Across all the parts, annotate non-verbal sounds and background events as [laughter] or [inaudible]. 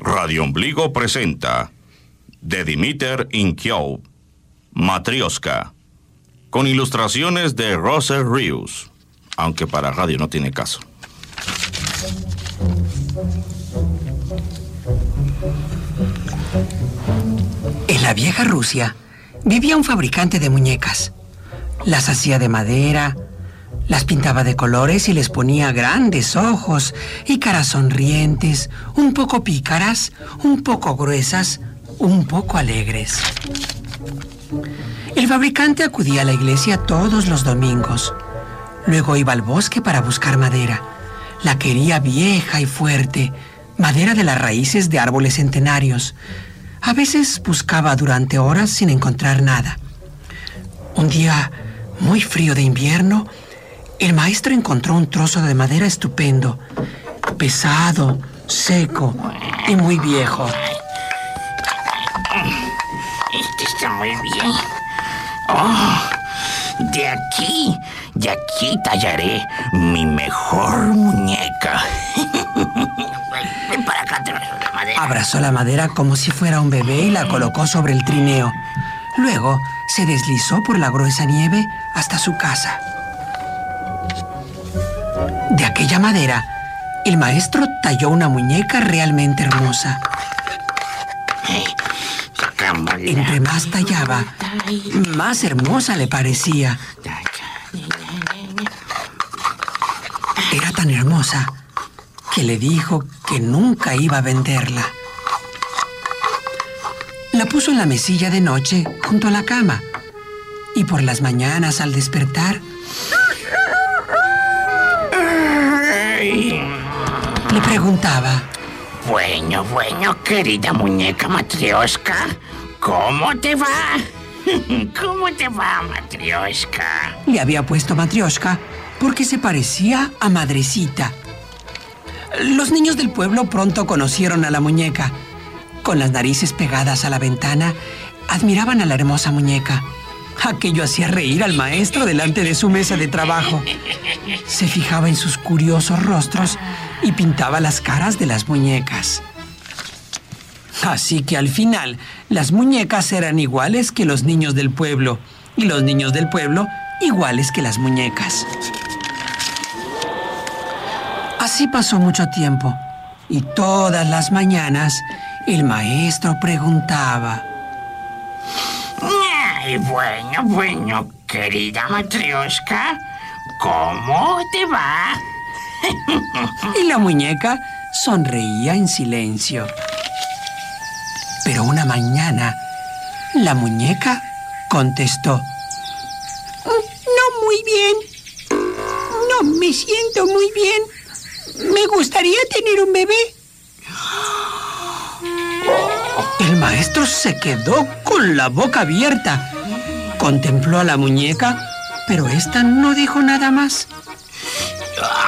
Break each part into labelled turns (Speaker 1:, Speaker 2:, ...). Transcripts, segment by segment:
Speaker 1: Radio Ombligo presenta de Dimiter Inkiov, Matrioska, con ilustraciones de Roser Rius, aunque para radio no tiene caso.
Speaker 2: En la vieja Rusia vivía un fabricante de muñecas. Las hacía de madera, las pintaba de colores y les ponía grandes ojos y caras sonrientes, un poco pícaras, un poco gruesas, un poco alegres. El fabricante acudía a la iglesia todos los domingos. Luego iba al bosque para buscar madera. La quería vieja y fuerte, madera de las raíces de árboles centenarios. A veces buscaba durante horas sin encontrar nada. Un día muy frío de invierno, el maestro encontró un trozo de madera estupendo, pesado, seco y muy viejo.
Speaker 3: Este está muy bien. Oh, de aquí, de aquí tallaré mi mejor muñeca. Ven para acá, te la madera.
Speaker 2: Abrazó la madera como si fuera un bebé y la colocó sobre el trineo. Luego se deslizó por la gruesa nieve hasta su casa. De aquella madera, el maestro talló una muñeca realmente hermosa. Entre más tallaba, más hermosa le parecía. Era tan hermosa que le dijo que nunca iba a venderla. La puso en la mesilla de noche junto a la cama y por las mañanas al despertar le preguntaba,
Speaker 3: Bueno, bueno, querida muñeca matrioska, ¿cómo te va? [laughs] ¿Cómo te va, matrioska?
Speaker 2: le había puesto Matrioshka porque se parecía a Madrecita. Los niños del pueblo pronto conocieron a la muñeca. Con las narices pegadas a la ventana, admiraban a la hermosa muñeca. Aquello hacía reír al maestro delante de su mesa de trabajo. Se fijaba en sus curiosos rostros y pintaba las caras de las muñecas. Así que al final, las muñecas eran iguales que los niños del pueblo y los niños del pueblo iguales que las muñecas. Así pasó mucho tiempo y todas las mañanas el maestro preguntaba.
Speaker 3: Bueno, bueno, querida matrioska, ¿cómo te va? [laughs]
Speaker 2: Y la muñeca sonreía en silencio. Pero una mañana, la muñeca contestó. No muy bien. No me siento muy bien. Me gustaría tener un bebé. El maestro se quedó con la boca abierta. Contempló a la muñeca, pero ésta no dijo nada más.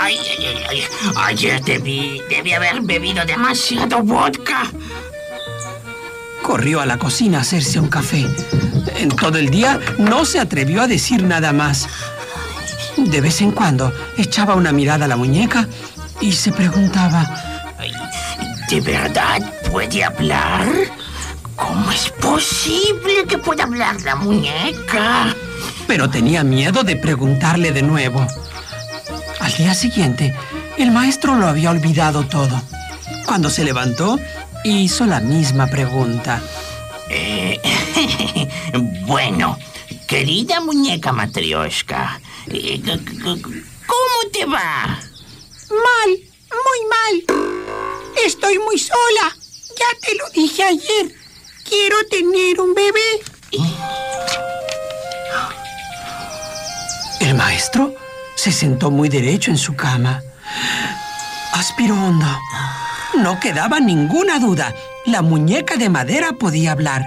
Speaker 3: Ay, ay, ay, ay, ayer debí, debí haber bebido demasiado vodka.
Speaker 2: Corrió a la cocina a hacerse un café. En todo el día no se atrevió a decir nada más. De vez en cuando echaba una mirada a la muñeca y se preguntaba,
Speaker 3: ¿De verdad puede hablar? ¿Cómo es posible que pueda hablar la muñeca?
Speaker 2: pero tenía miedo de preguntarle de nuevo. Al día siguiente, el maestro lo había olvidado todo. Cuando se levantó, hizo la misma pregunta.
Speaker 3: Eh, [laughs] bueno, querida muñeca matrioshka, eh, ¿cómo te va?
Speaker 2: Mal, muy mal. Estoy muy sola. Ya te lo dije ayer. Quiero tener un bebé. El maestro se sentó muy derecho en su cama. Aspiró hondo. No quedaba ninguna duda. La muñeca de madera podía hablar.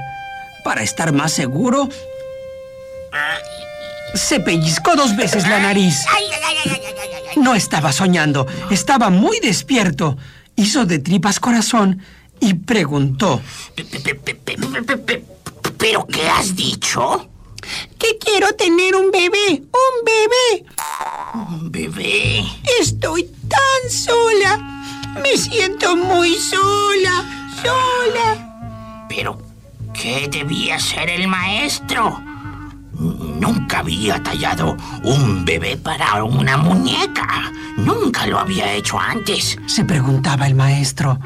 Speaker 2: Para estar más seguro, se pellizcó dos veces la nariz. No estaba soñando, estaba muy despierto. Hizo de tripas corazón y preguntó.
Speaker 3: Pe- pe- pe- pe- pe- pe- pe- pe- ¿Pero qué has dicho?
Speaker 2: Que quiero tener un bebé, un bebé.
Speaker 3: Un bebé.
Speaker 2: Estoy tan sola. Me siento muy sola,
Speaker 3: Pero, ¿qué debía hacer el maestro? Nunca había tallado un bebé para una muñeca. Nunca lo había hecho antes.
Speaker 2: Se preguntaba el maestro.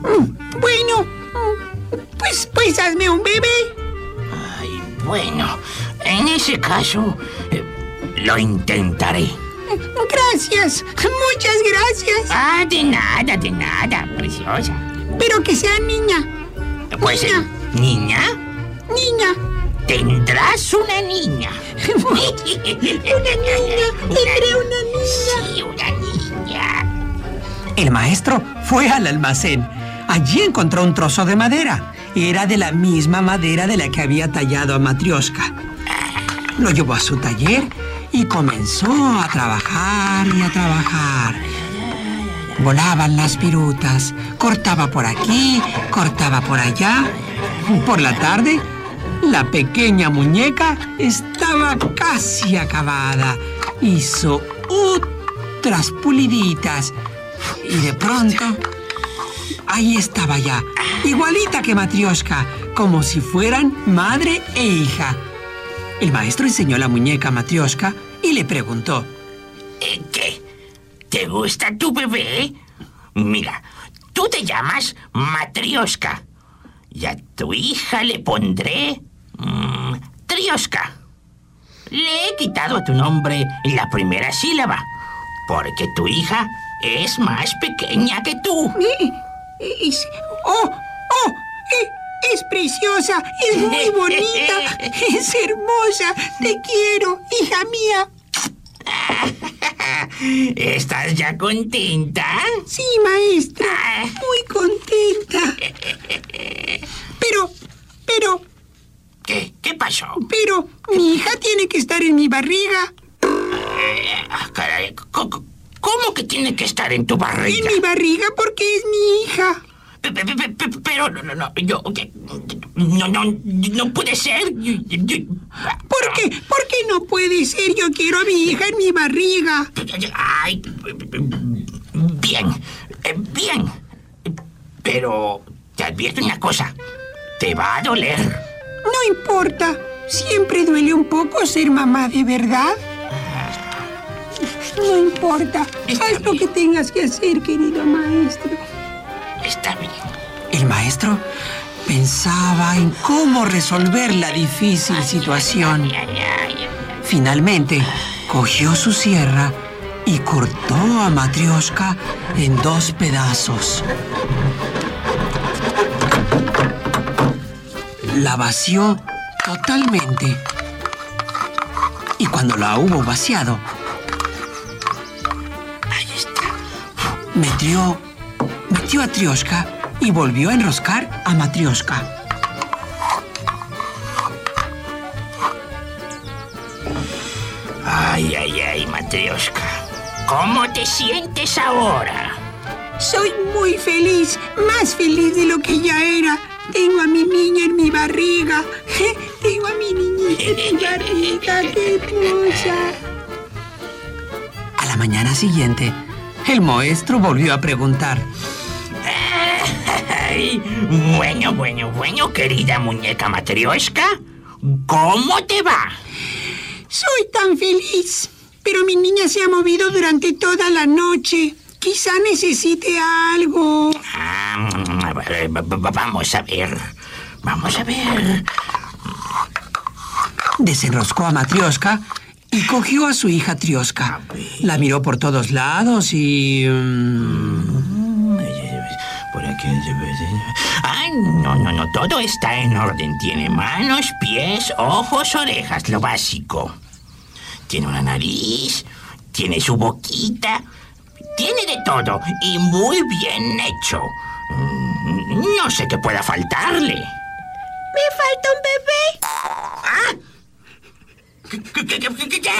Speaker 4: Mm, bueno, mm, pues, pues hazme un bebé.
Speaker 3: Ay, bueno, en ese caso, eh, lo intentaré.
Speaker 4: Gracias, muchas gracias.
Speaker 3: Ah, de nada, de nada, preciosa.
Speaker 4: Pero que sea niña.
Speaker 3: Pues,
Speaker 4: niña.
Speaker 3: eh, ¿Niña?
Speaker 4: Niña.
Speaker 3: Tendrás una niña.
Speaker 4: una niña. Tendré una niña.
Speaker 3: Sí, una niña.
Speaker 2: El maestro fue al almacén. Allí encontró un trozo de madera. Era de la misma madera de la que había tallado a Matrioska. Lo llevó a su taller y comenzó a trabajar y a trabajar. Volaban las virutas, cortaba por aquí, cortaba por allá. Por la tarde, la pequeña muñeca estaba casi acabada. Hizo otras puliditas y de pronto, ahí estaba ya, igualita que Matrioshka, como si fueran madre e hija. El maestro enseñó la muñeca a Matrioshka y le preguntó,
Speaker 3: Eh, ¿Qué? ¿Te gusta tu bebé? Mira, tú te llamas Matrioska. Y a tu hija le pondré. mm, Trioska. Le he quitado a tu nombre la primera sílaba. Porque tu hija es más pequeña que tú.
Speaker 4: Es, oh, oh, eh, es preciosa, es muy bonita, [laughs] es hermosa. Te quiero, hija mía. [laughs]
Speaker 3: ¿Estás ya contenta?
Speaker 4: Sí, maestra, muy contenta. Pero, pero,
Speaker 3: ¿Qué? ¿Qué pasó?
Speaker 4: pero, mi hija tiene que estar en mi barriga.
Speaker 3: Ah, caray, ¿Cómo que tiene que estar en tu
Speaker 4: En
Speaker 3: barriga?
Speaker 4: mi barriga porque es mi hija.
Speaker 3: Pe- pe- pe- pe- Pero no, no, no, yo, no, no, no puede ser.
Speaker 4: ¿Por qué? ¿Por qué no puede ser? Yo quiero a mi hija en mi barriga.
Speaker 3: Ay, bien, eh, bien. Pero te advierto una cosa, te va a doler.
Speaker 4: No importa. Siempre duele un poco ser mamá de verdad. No importa.
Speaker 3: Está
Speaker 4: Haz lo que tengas que hacer, querido maestro.
Speaker 3: Está bien.
Speaker 2: el maestro pensaba en cómo resolver la difícil situación. Finalmente, cogió su sierra y cortó a Matrioshka en dos pedazos. La vació totalmente. Y cuando la hubo vaciado, metió, metió a Trioshka y volvió a enroscar a Matrioshka.
Speaker 3: Ay, ay, ay, Matrioshka. ¿Cómo te sientes ahora?
Speaker 4: Soy muy feliz, más feliz de lo que ya era. Tengo a mi niña en mi barriga. [laughs] Tengo a mi niñita en mi barriga, qué hermosa.
Speaker 2: A la mañana siguiente, el maestro volvió a preguntar.
Speaker 3: Ay, bueno, bueno, bueno, querida muñeca Matrioshka. ¿Cómo te va?
Speaker 4: Soy tan feliz. Pero mi niña se ha movido durante toda la noche. Quizá necesite algo.
Speaker 3: Ah, va- va- vamos a ver. Vamos a ver.
Speaker 2: Desenroscó a Matrioshka y cogió a su hija Trioshka. La miró por todos lados y... mm,
Speaker 3: Por aquí. Ay, no, no, no. Todo está en orden. Tiene manos, pies, ojos, orejas, lo básico. Tiene una nariz, tiene su boquita, tiene de todo y muy bien hecho. Mm, No sé qué pueda faltarle.
Speaker 4: Me falta un bebé.
Speaker 3: ¿Ah? ¿Qué? qué, qué, qué, qué, qué?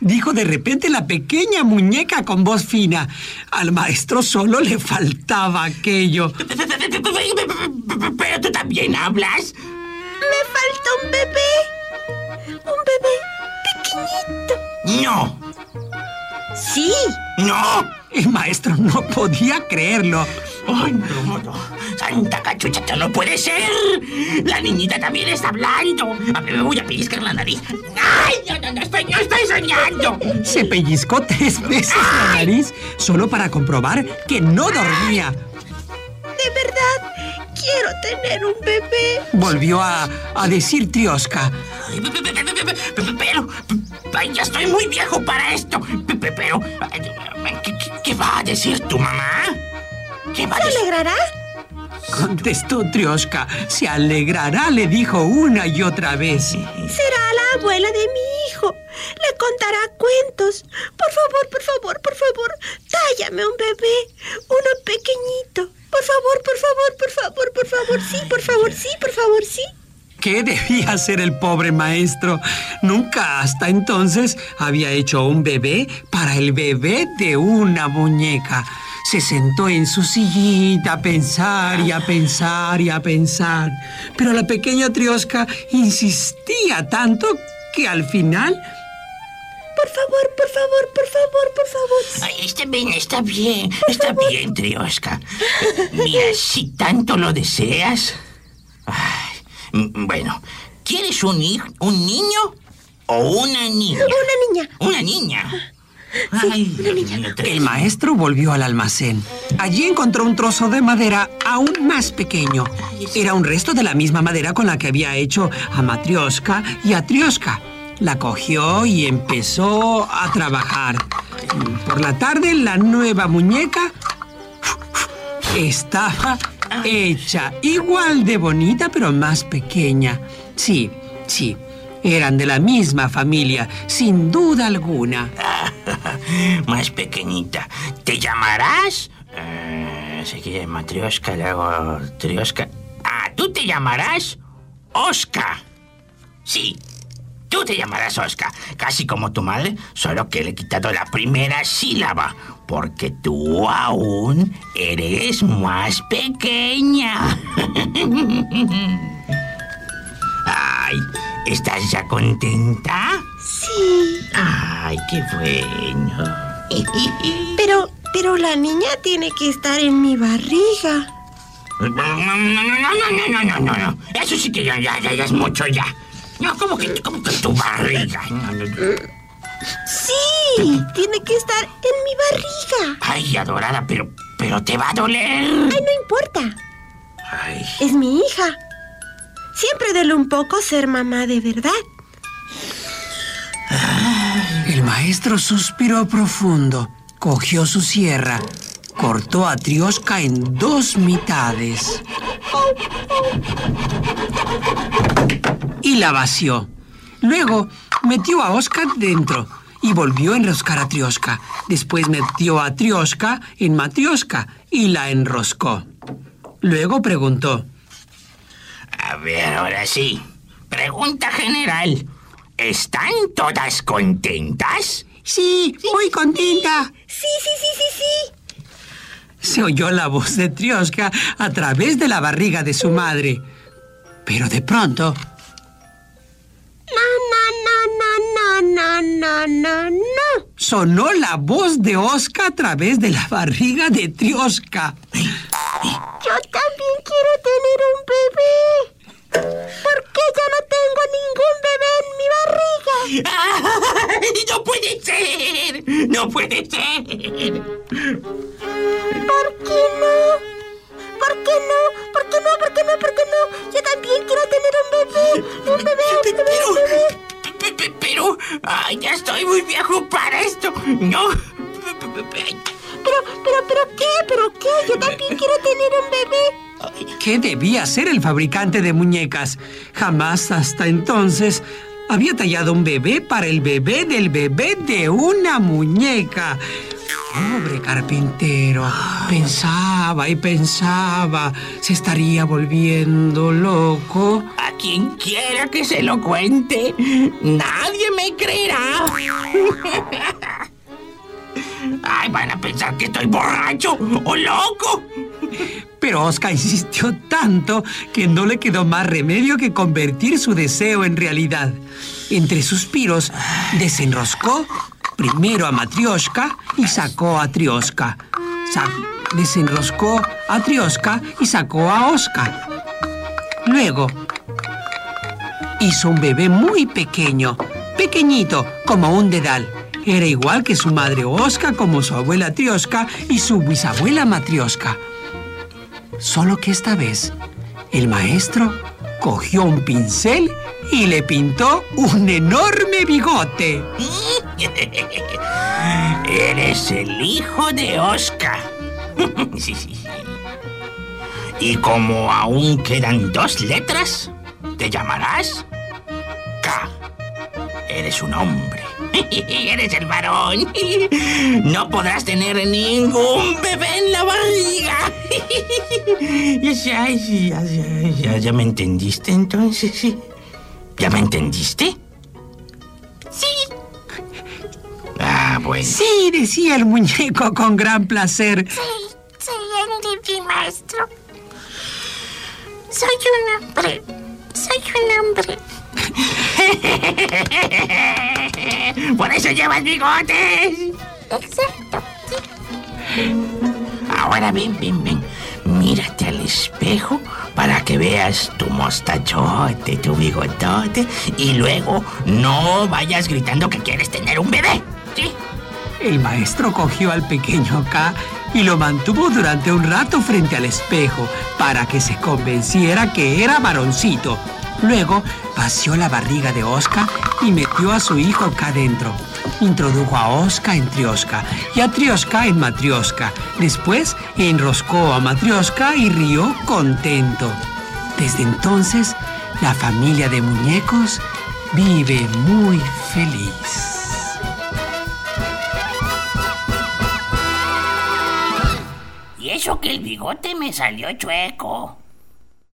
Speaker 2: Dijo de repente la pequeña muñeca con voz fina. Al maestro solo le faltaba aquello.
Speaker 3: Pero tú también hablas.
Speaker 4: Me falta un bebé. Un bebé pequeñito.
Speaker 3: No,
Speaker 4: Sí.
Speaker 3: no.
Speaker 2: El maestro no podía creerlo.
Speaker 3: Ay, no, no. Tanta cachucha, esto no puede ser. La niñita también está hablando. A ver, me voy a pellizcar la nariz. ¡Ay, no, no, no, estoy, no estoy soñando!
Speaker 2: Se pellizcó tres veces la nariz solo para comprobar que no dormía.
Speaker 5: De verdad, quiero tener un bebé.
Speaker 2: Volvió a, a decir Trioska.
Speaker 3: Pero, ya estoy muy viejo para esto. Pe- pe- Pero, ¿qué, qué- qué va a decir tu mamá? ¿Qué va a
Speaker 5: ¿Se
Speaker 3: decir?
Speaker 5: alegrará?
Speaker 2: Contestó Trioska. Se alegrará, le dijo una y otra vez.
Speaker 5: Será la abuela de mi hijo. Le contará cuentos. Por favor, por favor, por favor, tállame un bebé. Uno pequeñito. Por favor, por favor, por favor, por favor, sí, por favor, sí, por favor, sí.
Speaker 2: ¿Qué debía hacer el pobre maestro? Nunca hasta entonces había hecho un bebé para el bebé de una muñeca. Se sentó en su sillita a pensar y a pensar y a pensar. Pero la pequeña Trioska insistía tanto que al final
Speaker 5: Por favor, por favor, por favor, por favor.
Speaker 3: Ay, está bien, está bien, está bien, Trioska. Mira, si tanto lo deseas. Ay, bueno, ¿quieres un hijo, un niño o una niña?
Speaker 5: Una niña.
Speaker 3: Una niña. Ay, Dios mío,
Speaker 2: El maestro volvió al almacén. Allí encontró un trozo de madera aún más pequeño. Era un resto de la misma madera con la que había hecho a Matrioska y a Trioska. La cogió y empezó a trabajar. Por la tarde, la nueva muñeca estaba hecha igual de bonita, pero más pequeña. Sí, sí, eran de la misma familia, sin duda alguna. [laughs]
Speaker 3: Más pequeñita. ¿Te llamarás? Eh, se quiere Matrioska, luego Trioska. Ah, tú te llamarás Oscar. Sí, tú te llamarás Oscar. Casi como tu madre, solo que le he quitado la primera sílaba. Porque tú aún eres más pequeña. [laughs] Ay, ¿estás ya contenta? Ay, qué bueno. [laughs]
Speaker 5: Pero, pero la niña tiene que estar en mi barriga.
Speaker 3: No, no, no, no, no, no, no, no. Eso sí que ya, ya, ya es mucho ya. No, ¿cómo que, cómo que tu barriga?
Speaker 5: Sí, tiene que estar en mi barriga.
Speaker 3: Ay, adorada, pero, pero te va a doler.
Speaker 5: Ay, no importa.
Speaker 3: Ay.
Speaker 5: Es mi hija. Siempre duele un poco ser mamá de verdad.
Speaker 2: El maestro suspiró profundo, cogió su sierra, cortó a Trioska en dos mitades y la vació. Luego metió a Oscar dentro y volvió a enroscar a Trioska. Después metió a Trioska en Matrioska y la enroscó. Luego preguntó,
Speaker 3: a ver, ahora sí. Pregunta general. ¿Están todas contentas?
Speaker 2: Sí, muy contenta.
Speaker 5: Sí, sí, sí, sí, sí.
Speaker 2: Se oyó la voz de Trioska a través de la barriga de su madre. Pero de pronto,
Speaker 5: No, no, no, no, no, no, no.
Speaker 2: sonó la voz de Oscar a través de la barriga de Trioska.
Speaker 5: Yo también quiero tener un bebé. ¿Por qué yo no tengo ningún bebé?
Speaker 3: ¡Ay, no puede ser! ¡No puede ser!
Speaker 5: ¿Por qué no? ¿Por qué no? ¿Por qué no? ¿Por qué no? ¿Por qué no? Yo también quiero tener un bebé. Un bebé, un bebé,
Speaker 3: Pero,
Speaker 5: un bebé.
Speaker 3: pe- pe- pero, ay, ya estoy muy viejo para esto. No.
Speaker 5: Pero, pero, pero, ¿qué? ¿Pero qué? Yo también quiero tener un bebé.
Speaker 2: ¿Qué debía hacer el fabricante de muñecas? Jamás hasta entonces había tallado un bebé para el bebé del bebé de una muñeca. Pobre carpintero. Pensaba y pensaba. ¿Se estaría volviendo loco?
Speaker 3: A quien quiera que se lo cuente, nadie me creerá. [laughs] Ay, van a pensar que estoy borracho o loco.
Speaker 2: Pero Oscar insistió tanto que no le quedó más remedio que convertir su deseo en realidad. Entre suspiros, desenroscó primero a Matrioshka y sacó a Trioska. Desenroscó a Trioska y sacó a Oscar. Luego hizo un bebé muy pequeño, pequeñito, como un dedal. Era igual que su madre Osca, como su abuela Trioska y su bisabuela Matrioska. Solo que esta vez el maestro cogió un pincel y le pintó un enorme bigote. [laughs]
Speaker 3: Eres el hijo de Oscar. [laughs] Y como aún quedan dos letras, te llamarás K. Eres un hombre. [laughs] Eres el varón. [laughs] No podrás tener ningún bebé en la barriga. [laughs] Ya, ya, ya, ya, ya me entendiste entonces. ¿Ya me entendiste?
Speaker 5: Sí,
Speaker 3: Ah, bueno.
Speaker 2: Sí, decía el muñeco con gran placer.
Speaker 5: sí, sí, entendí, maestro. Soy un hombre. Soy un hombre.
Speaker 3: Por eso llevas bigotes.
Speaker 5: Exacto.
Speaker 3: Ahora ven, ven, ven. Mírate al espejo para que veas tu mostachote, tu bigotote y luego no vayas gritando que quieres tener un bebé. ¿Sí?
Speaker 2: El maestro cogió al pequeño K y lo mantuvo durante un rato frente al espejo para que se convenciera que era varoncito. Luego vació la barriga de Oscar y metió a su hijo K dentro. Introdujo a Oscar en Trioska y a Trioska en Matrioska. Después enroscó a Matrioska y rió contento. Desde entonces, la familia de muñecos vive muy feliz.
Speaker 3: Y eso que el bigote me salió chueco.